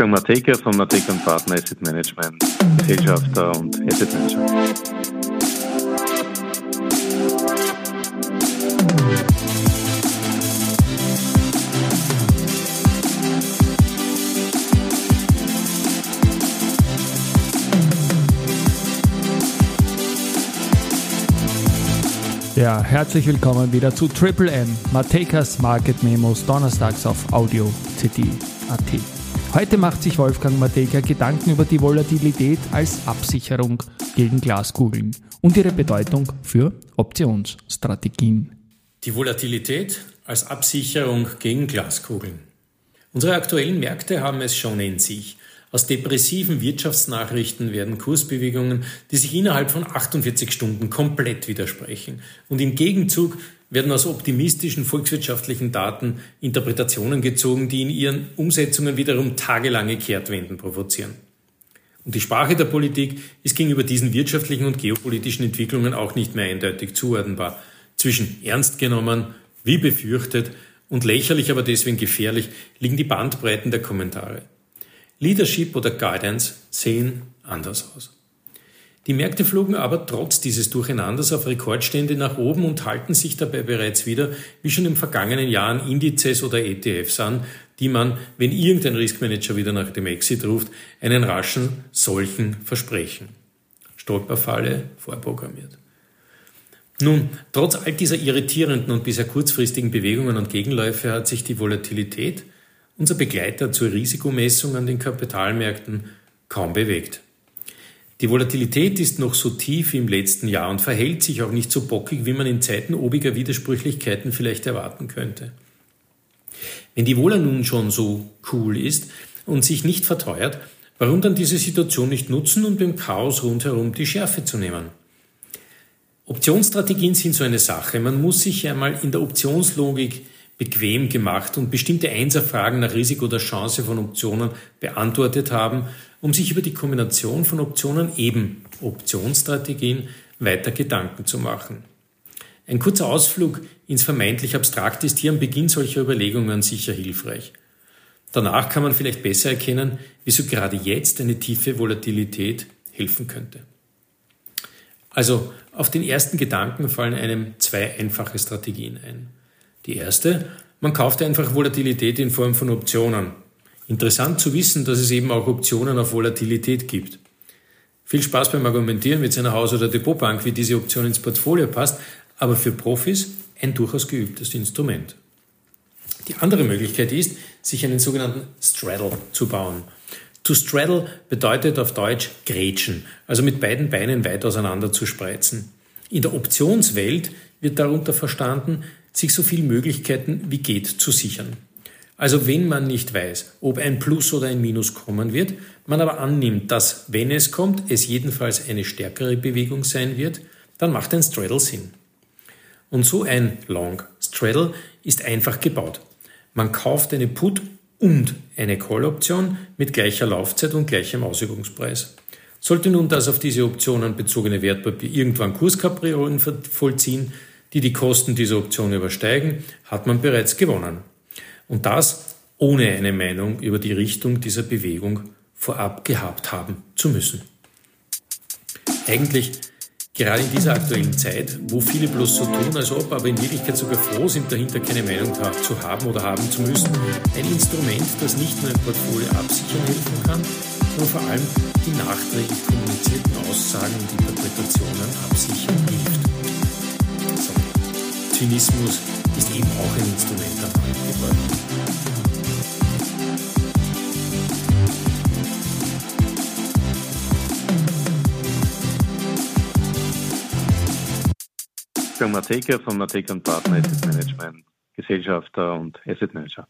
Wolfgang Mateka von Mateka Partner Asset Management, Gesellschafter und Asset Manager. Ja, herzlich willkommen wieder zu Triple M, Matekas Market Memos, donnerstags auf Audio CD.at. Heute macht sich Wolfgang Mateka Gedanken über die Volatilität als Absicherung gegen Glaskugeln und ihre Bedeutung für Optionsstrategien. Die Volatilität als Absicherung gegen Glaskugeln. Unsere aktuellen Märkte haben es schon in sich. Aus depressiven Wirtschaftsnachrichten werden Kursbewegungen, die sich innerhalb von 48 Stunden komplett widersprechen. Und im Gegenzug werden aus optimistischen volkswirtschaftlichen Daten Interpretationen gezogen, die in ihren Umsetzungen wiederum tagelange Kehrtwenden provozieren. Und die Sprache der Politik ist gegenüber diesen wirtschaftlichen und geopolitischen Entwicklungen auch nicht mehr eindeutig zuordnenbar. Zwischen ernst genommen, wie befürchtet und lächerlich, aber deswegen gefährlich liegen die Bandbreiten der Kommentare. Leadership oder Guidance sehen anders aus. Die Märkte flogen aber trotz dieses Durcheinanders auf Rekordstände nach oben und halten sich dabei bereits wieder, wie schon im vergangenen Jahren, Indizes oder ETFs an, die man, wenn irgendein Riskmanager wieder nach dem Exit ruft, einen raschen solchen versprechen. Stolperfalle vorprogrammiert. Nun, trotz all dieser irritierenden und bisher kurzfristigen Bewegungen und Gegenläufe hat sich die Volatilität, unser Begleiter zur Risikomessung an den Kapitalmärkten, kaum bewegt. Die Volatilität ist noch so tief wie im letzten Jahr und verhält sich auch nicht so bockig, wie man in Zeiten obiger Widersprüchlichkeiten vielleicht erwarten könnte. Wenn die Wohler nun schon so cool ist und sich nicht verteuert, warum dann diese Situation nicht nutzen, um dem Chaos rundherum die Schärfe zu nehmen? Optionsstrategien sind so eine Sache. Man muss sich einmal in der Optionslogik bequem gemacht und bestimmte Einserfragen nach Risiko oder Chance von Optionen beantwortet haben, um sich über die Kombination von Optionen eben Optionsstrategien weiter Gedanken zu machen. Ein kurzer Ausflug ins vermeintlich Abstrakt ist hier am Beginn solcher Überlegungen sicher hilfreich. Danach kann man vielleicht besser erkennen, wieso gerade jetzt eine tiefe Volatilität helfen könnte. Also auf den ersten Gedanken fallen einem zwei einfache Strategien ein. Die erste, man kauft einfach Volatilität in Form von Optionen. Interessant zu wissen, dass es eben auch Optionen auf Volatilität gibt. Viel Spaß beim Argumentieren mit seiner Haus- oder Depotbank, wie diese Option ins Portfolio passt, aber für Profis ein durchaus geübtes Instrument. Die andere Möglichkeit ist, sich einen sogenannten Straddle zu bauen. To straddle bedeutet auf Deutsch grätschen, also mit beiden Beinen weit auseinander zu spreizen. In der Optionswelt wird darunter verstanden, sich so viele Möglichkeiten wie geht zu sichern. Also wenn man nicht weiß, ob ein Plus oder ein Minus kommen wird, man aber annimmt, dass wenn es kommt, es jedenfalls eine stärkere Bewegung sein wird, dann macht ein Straddle Sinn. Und so ein Long Straddle ist einfach gebaut. Man kauft eine Put und eine Call-Option mit gleicher Laufzeit und gleichem Ausübungspreis. Sollte nun das auf diese Optionen bezogene Wertpapier irgendwann Kurskapriolen vollziehen, die die Kosten dieser Option übersteigen, hat man bereits gewonnen. Und das ohne eine Meinung über die Richtung dieser Bewegung vorab gehabt haben zu müssen. Eigentlich gerade in dieser aktuellen Zeit, wo viele bloß so tun, als ob, aber in Wirklichkeit sogar froh sind, dahinter keine Meinung zu haben oder haben zu müssen, ein Instrument, das nicht nur ein Portfolio absichern helfen kann, sondern vor allem die nachträglich kommunizierten Aussagen und Interpretationen absichern hilft. Zynismus ist eben auch ein Instrument der geworden. Wolfgang Mateka von Mateka Partner Asset Management, Gesellschafter und Asset Manager.